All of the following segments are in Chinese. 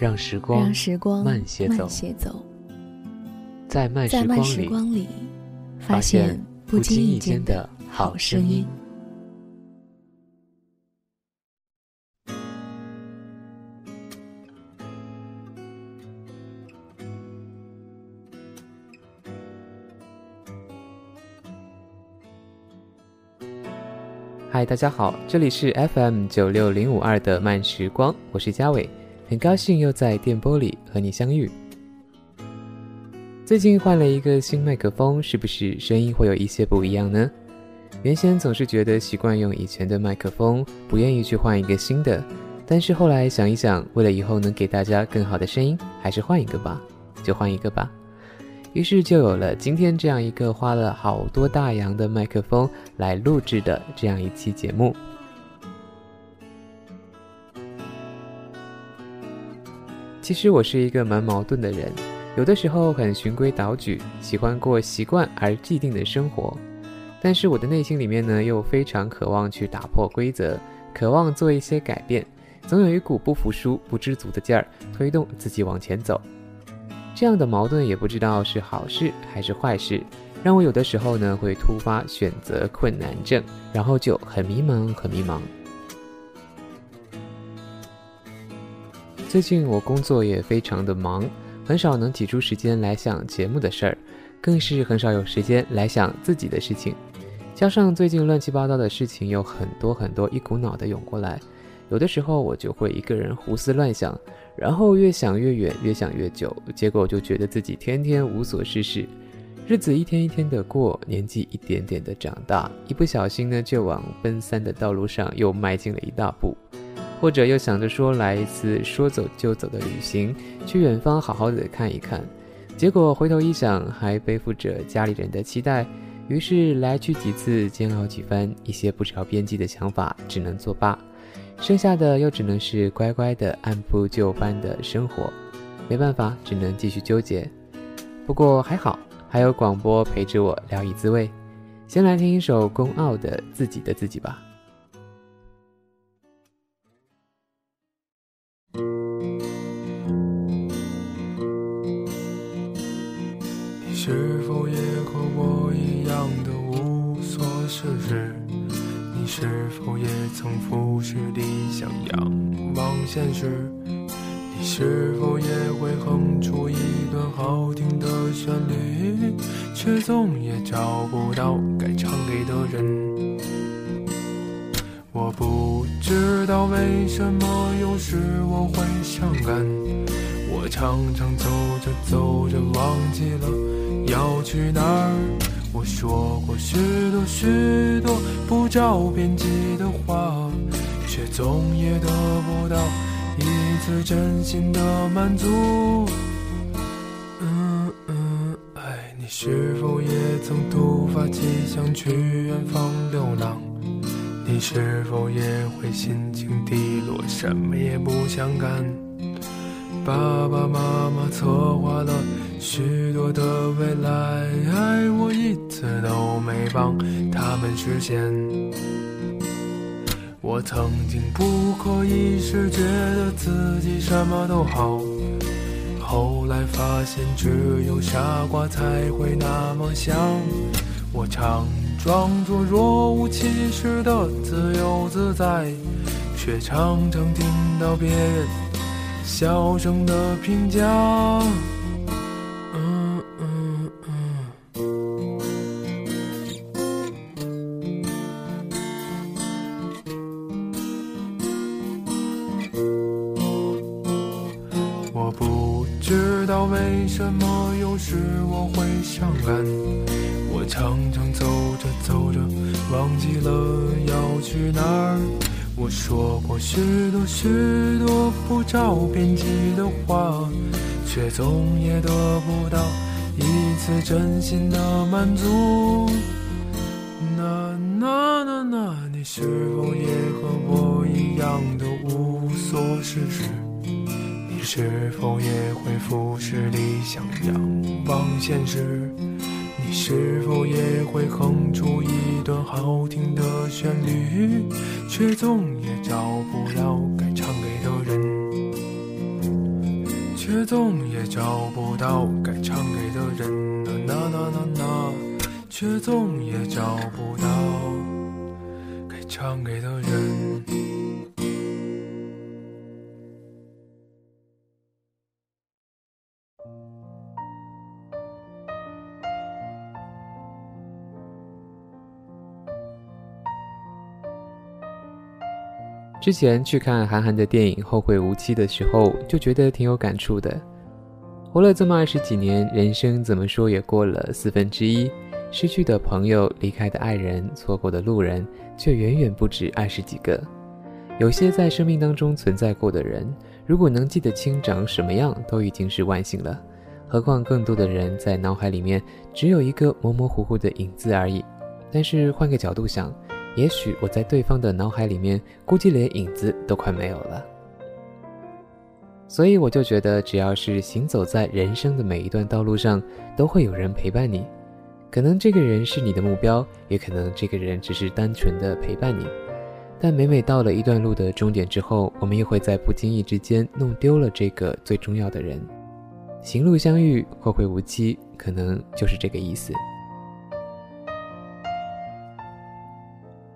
让时光，让时光慢些走，在慢时光里，发现不经意间的好声音。嗨，大家好，这里是 FM 九六零五二的慢时光，我是嘉伟，很高兴又在电波里和你相遇。最近换了一个新麦克风，是不是声音会有一些不一样呢？原先总是觉得习惯用以前的麦克风，不愿意去换一个新的，但是后来想一想，为了以后能给大家更好的声音，还是换一个吧，就换一个吧。于是就有了今天这样一个花了好多大洋的麦克风来录制的这样一期节目。其实我是一个蛮矛盾的人，有的时候很循规蹈矩，喜欢过习惯而既定的生活，但是我的内心里面呢，又非常渴望去打破规则，渴望做一些改变，总有一股不服输、不知足的劲儿，推动自己往前走。这样的矛盾也不知道是好事还是坏事，让我有的时候呢会突发选择困难症，然后就很迷茫，很迷茫。最近我工作也非常的忙，很少能挤出时间来想节目的事儿，更是很少有时间来想自己的事情。加上最近乱七八糟的事情有很多很多，一股脑的涌过来，有的时候我就会一个人胡思乱想。然后越想越远，越想越久，结果就觉得自己天天无所事事，日子一天一天的过，年纪一点点的长大，一不小心呢，就往奔三的道路上又迈进了一大步，或者又想着说来一次说走就走的旅行，去远方好好的看一看，结果回头一想，还背负着家里人的期待，于是来去几次，煎熬几番，一些不着边际的想法只能作罢。剩下的又只能是乖乖的按部就班的生活，没办法，只能继续纠结。不过还好，还有广播陪着我聊以自慰。先来听一首龚傲的《自己的自己》吧。你是否也和我一样的无所事事？你是否也曾俯视理想，仰望现实？你是否也会哼出一段好听的旋律，却总也找不到该唱给的人？我不知道为什么有时我会伤感，我常常走着走着忘记了要去哪儿。我说过许多许多不着边际的话，却总也得不到一次真心的满足。嗯嗯，爱你是否也曾突发奇想去远方流浪？你是否也会心情低落，什么也不想干？爸爸妈妈策划了。许多的未来，爱我一次都没帮他们实现。我曾经不可一世觉得自己什么都好，后来发现只有傻瓜才会那么想。我常装作若无其事的自由自在，却常常听到别人小声的评价。说过许多许多不着边际的话，却总也得不到一次真心的满足。那那那那，你是否也和我一样的无所事事？你是否也会俯视理想，仰望现实？是否也会哼出一段好听的旋律，却总也找不到该唱给的人，却总也找不到该唱给的人，那那那那那，却总也找不到该唱给的人。之前去看韩寒的电影《后会无期》的时候，就觉得挺有感触的。活了这么二十几年，人生怎么说也过了四分之一，失去的朋友、离开的爱人、错过的路人，却远远不止二十几个。有些在生命当中存在过的人，如果能记得清长什么样，都已经是万幸了。何况更多的人在脑海里面只有一个模模糊糊的影子而已。但是换个角度想。也许我在对方的脑海里面，估计连影子都快没有了。所以我就觉得，只要是行走在人生的每一段道路上，都会有人陪伴你。可能这个人是你的目标，也可能这个人只是单纯的陪伴你。但每每到了一段路的终点之后，我们又会在不经意之间弄丢了这个最重要的人。行路相遇，后会无期，可能就是这个意思。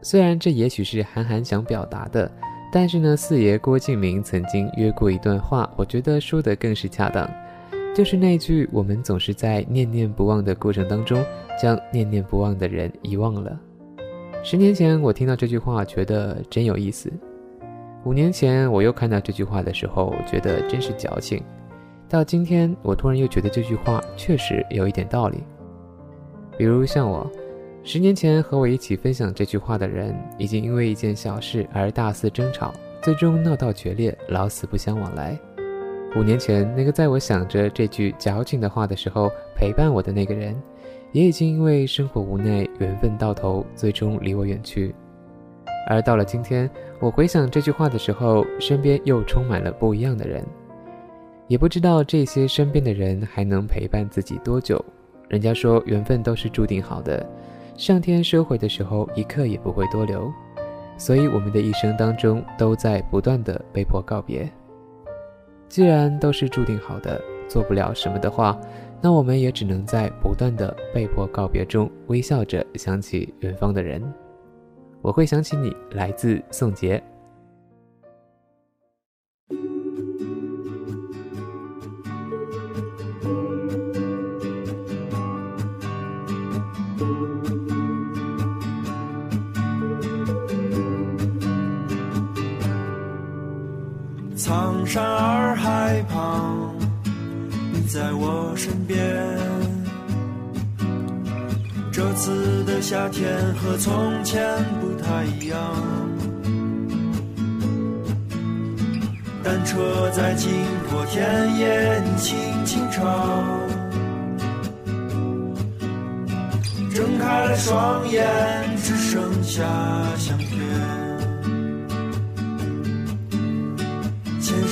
虽然这也许是韩寒想表达的，但是呢，四爷郭敬明曾经约过一段话，我觉得说的更是恰当，就是那句：“我们总是在念念不忘的过程当中，将念念不忘的人遗忘了。”十年前我听到这句话，觉得真有意思；五年前我又看到这句话的时候，觉得真是矫情；到今天，我突然又觉得这句话确实有一点道理。比如像我。十年前和我一起分享这句话的人，已经因为一件小事而大肆争吵，最终闹到决裂，老死不相往来。五年前那个在我想着这句矫情的话的时候陪伴我的那个人，也已经因为生活无奈，缘分到头，最终离我远去。而到了今天，我回想这句话的时候，身边又充满了不一样的人，也不知道这些身边的人还能陪伴自己多久。人家说缘分都是注定好的。上天收回的时候，一刻也不会多留，所以我们的一生当中都在不断的被迫告别。既然都是注定好的，做不了什么的话，那我们也只能在不断的被迫告别中，微笑着想起远方的人。我会想起你，来自宋杰。山洱海旁，你在我身边。这次的夏天和从前不太一样。单车在经过田野，你轻轻唱。睁开了双眼，只剩下相片。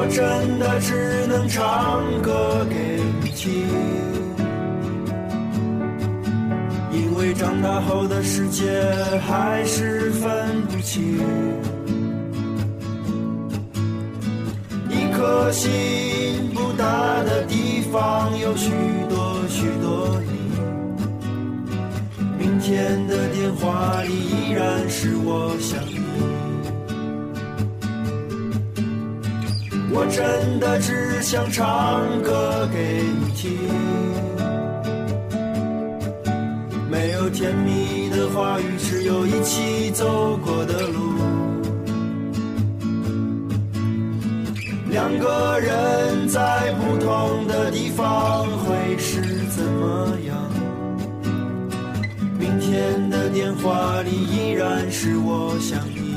我真的只能唱歌给你听，因为长大后的世界还是分不清。一颗心不大的地方有许多许多你，明天的电话里依然是我想你。我真的只想唱歌给你听，没有甜蜜的话语，只有一起走过的路。两个人在不同的地方会是怎么样？明天的电话里依然是我想你。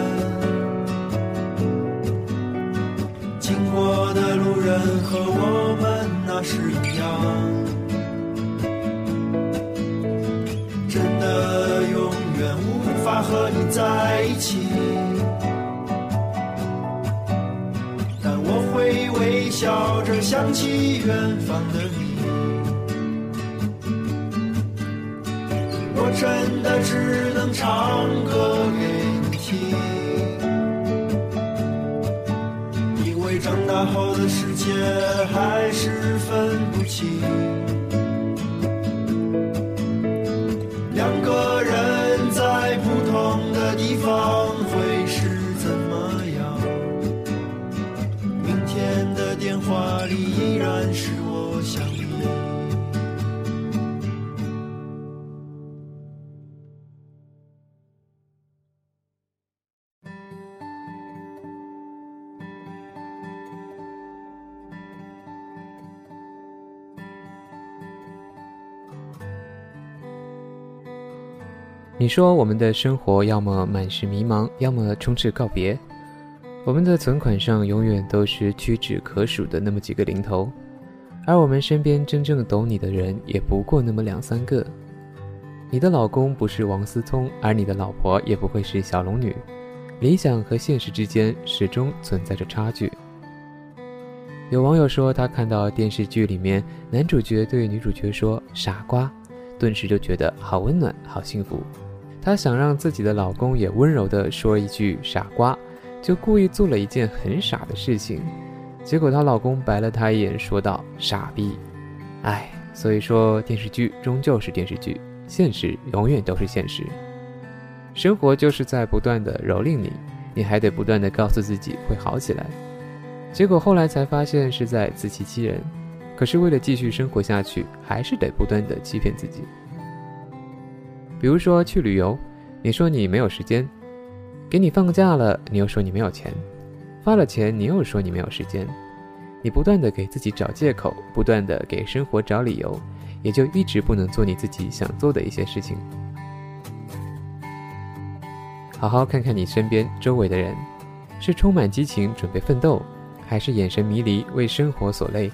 是一样，真的永远无法和你在一起，但我会微笑着想起远方的你，我真的只能唱歌给你听。因为长大后的世界还是分不清，你说我们的生活要么满是迷茫，要么充斥告别。我们的存款上永远都是屈指可数的那么几个零头，而我们身边真正懂你的人也不过那么两三个。你的老公不是王思聪，而你的老婆也不会是小龙女。理想和现实之间始终存在着差距。有网友说，他看到电视剧里面男主角对女主角说“傻瓜”，顿时就觉得好温暖，好幸福。她想让自己的老公也温柔地说一句“傻瓜”，就故意做了一件很傻的事情，结果她老公白了她一眼，说道：“傻逼。”哎，所以说电视剧终究是电视剧，现实永远都是现实。生活就是在不断的蹂躏你，你还得不断的告诉自己会好起来，结果后来才发现是在自欺欺人。可是为了继续生活下去，还是得不断的欺骗自己。比如说去旅游，你说你没有时间；给你放假了，你又说你没有钱；发了钱，你又说你没有时间。你不断的给自己找借口，不断的给生活找理由，也就一直不能做你自己想做的一些事情。好好看看你身边周围的人，是充满激情准备奋斗，还是眼神迷离为生活所累？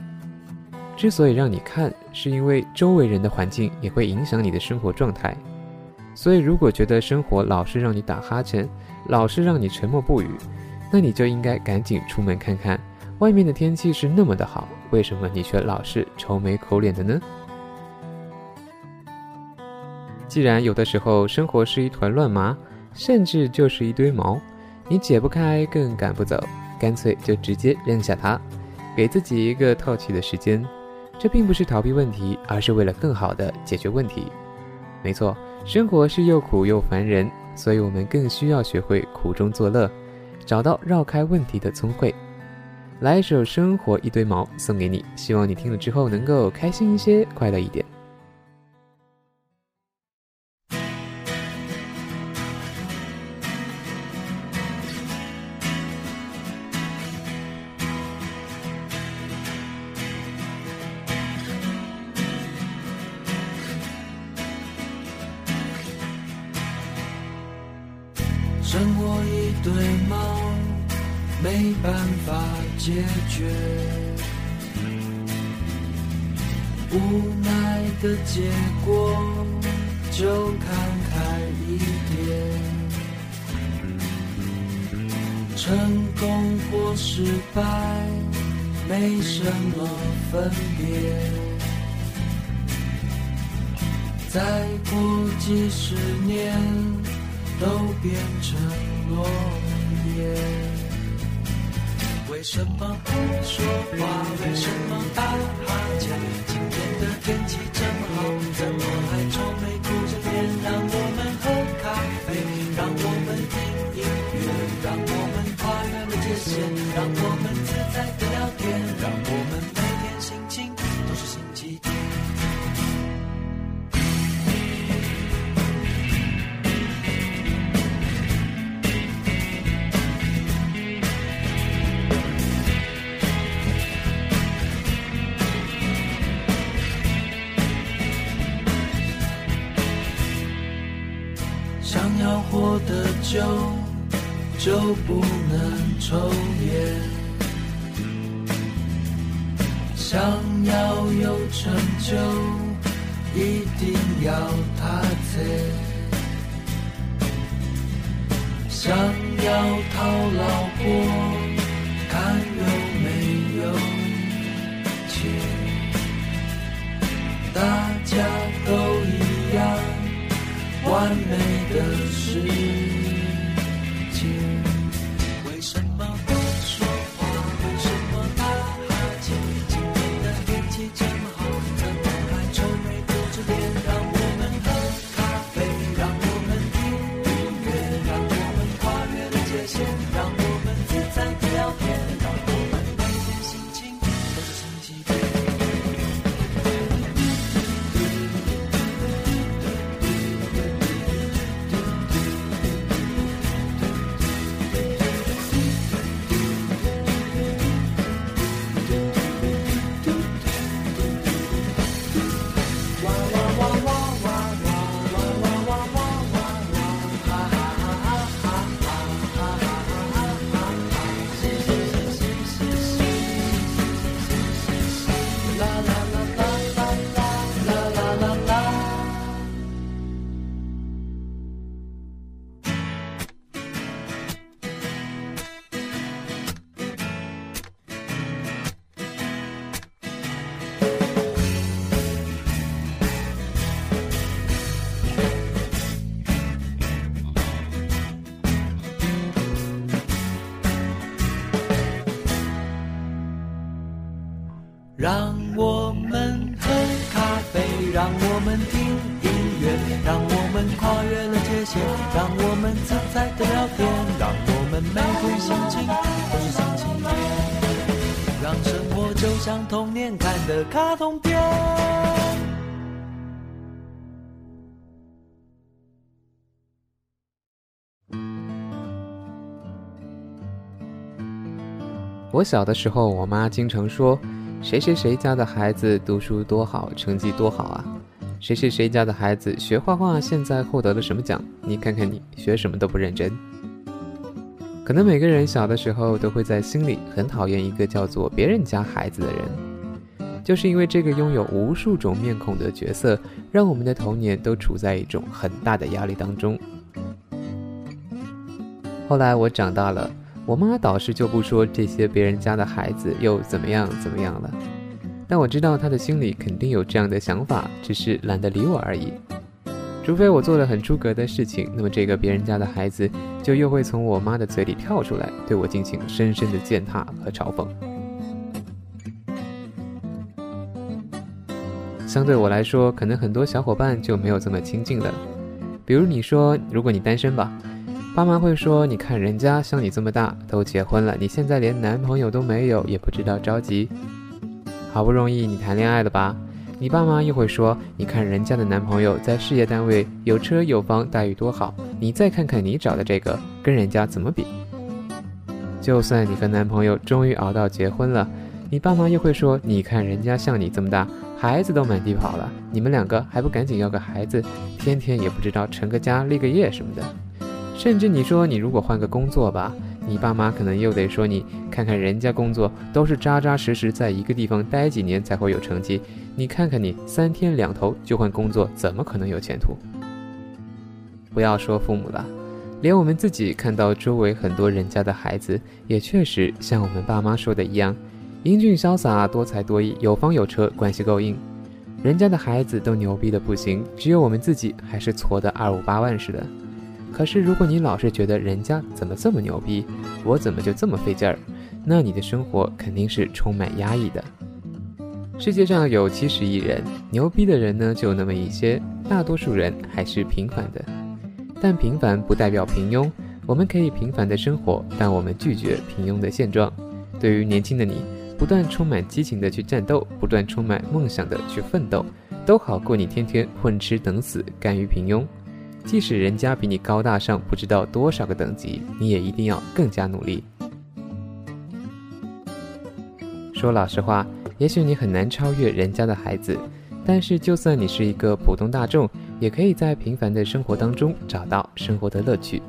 之所以让你看，是因为周围人的环境也会影响你的生活状态。所以，如果觉得生活老是让你打哈欠，老是让你沉默不语，那你就应该赶紧出门看看，外面的天气是那么的好，为什么你却老是愁眉苦脸的呢？既然有的时候生活是一团乱麻，甚至就是一堆毛，你解不开，更赶不走，干脆就直接扔下它，给自己一个透气的时间。这并不是逃避问题，而是为了更好的解决问题。没错。生活是又苦又烦人，所以我们更需要学会苦中作乐，找到绕开问题的聪慧。来一首《生活一堆毛》送给你，希望你听了之后能够开心一些，快乐一点。剩我一堆毛，没办法解决，无奈的结果就看开一点。成功或失败没什么分别，再过几十年。都变成落叶。为什么不说话？为什么打哈欠？想要讨老婆，看有没有钱。大家都一样。完美们跨越了界限，让我们自在的聊天，让我们每天心情都是星期天，让生活就像童年看的卡通片。我小的时候，我妈经常说：“谁谁谁家的孩子读书多好，成绩多好啊！谁谁谁家的孩子学画画，现在获得了什么奖？你看看你，学什么都不认真。”可能每个人小的时候都会在心里很讨厌一个叫做别人家孩子的人，就是因为这个拥有无数种面孔的角色，让我们的童年都处在一种很大的压力当中。后来我长大了。我妈倒是就不说这些别人家的孩子又怎么样怎么样了，但我知道她的心里肯定有这样的想法，只是懒得理我而已。除非我做了很出格的事情，那么这个别人家的孩子就又会从我妈的嘴里跳出来，对我进行深深的践踏和嘲讽。相对我来说，可能很多小伙伴就没有这么亲近了。比如你说，如果你单身吧，爸妈会说，你看人家像你这么大都结婚了，你现在连男朋友都没有，也不知道着急。好不容易你谈恋爱了吧，你爸妈又会说，你看人家的男朋友在事业单位有车有房，待遇多好，你再看看你找的这个，跟人家怎么比？就算你和男朋友终于熬到结婚了，你爸妈又会说，你看人家像你这么大。孩子都满地跑了，你们两个还不赶紧要个孩子？天天也不知道成个家立个业什么的。甚至你说你如果换个工作吧，你爸妈可能又得说你看看人家工作都是扎扎实实在一个地方待几年才会有成绩，你看看你三天两头就换工作，怎么可能有前途？不要说父母了，连我们自己看到周围很多人家的孩子，也确实像我们爸妈说的一样。英俊潇洒，多才多艺，有房有车，关系够硬，人家的孩子都牛逼的不行，只有我们自己还是挫的二五八万似的。可是如果你老是觉得人家怎么这么牛逼，我怎么就这么费劲儿，那你的生活肯定是充满压抑的。世界上有七十亿人，牛逼的人呢就那么一些，大多数人还是平凡的。但平凡不代表平庸，我们可以平凡的生活，但我们拒绝平庸的现状。对于年轻的你。不断充满激情的去战斗，不断充满梦想的去奋斗，都好过你天天混吃等死，甘于平庸。即使人家比你高大上不知道多少个等级，你也一定要更加努力。说老实话，也许你很难超越人家的孩子，但是就算你是一个普通大众，也可以在平凡的生活当中找到生活的乐趣。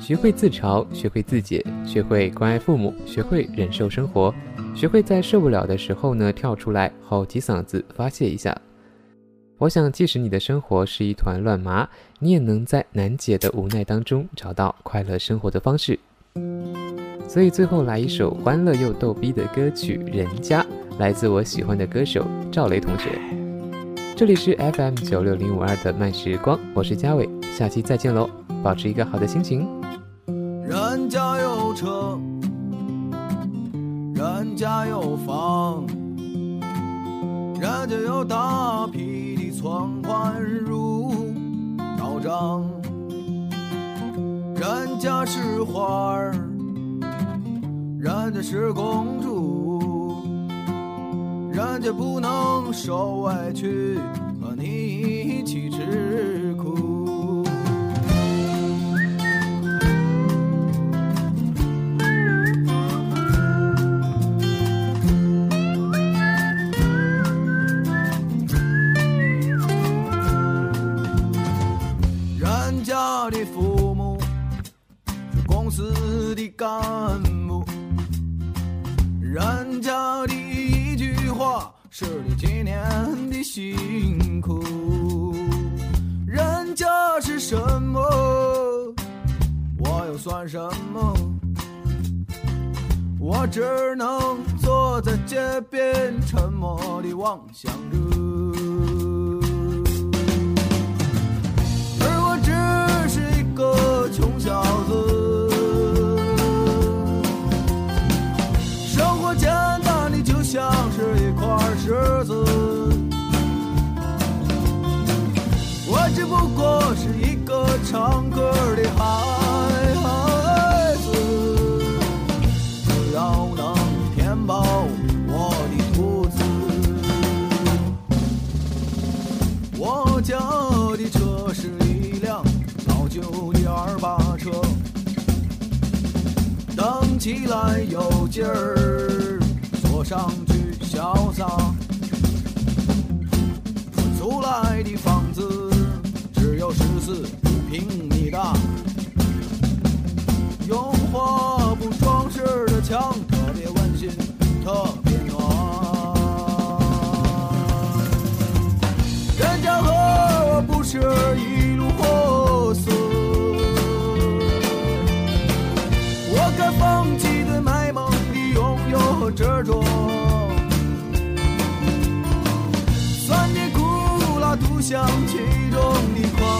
学会自嘲，学会自解，学会关爱父母，学会忍受生活，学会在受不了的时候呢跳出来吼几嗓子发泄一下。我想，即使你的生活是一团乱麻，你也能在难解的无奈当中找到快乐生活的方式。所以最后来一首欢乐又逗逼的歌曲《人家》，来自我喜欢的歌手赵雷同学。这里是 FM 九六零五二的慢时光，我是嘉伟，下期再见喽，保持一个好的心情。人家有车，人家有房，人家有大批狂欢如刀张，人家是花儿，人家是公主，人家不能受委屈，和你一起吃。人家的父母是公司的干部，人家的一句话是你几年的辛苦，人家是什么，我又算什么？我只能坐在街边，沉默地望向着。个穷小子。像是一块石子，我只不过是一个唱歌的孩子，只要能填饱起来有劲儿。坐上去潇洒，租来的房子只有十四平米大，用花布装饰的墙特别温馨，特别暖。人家和我不是一像其中的快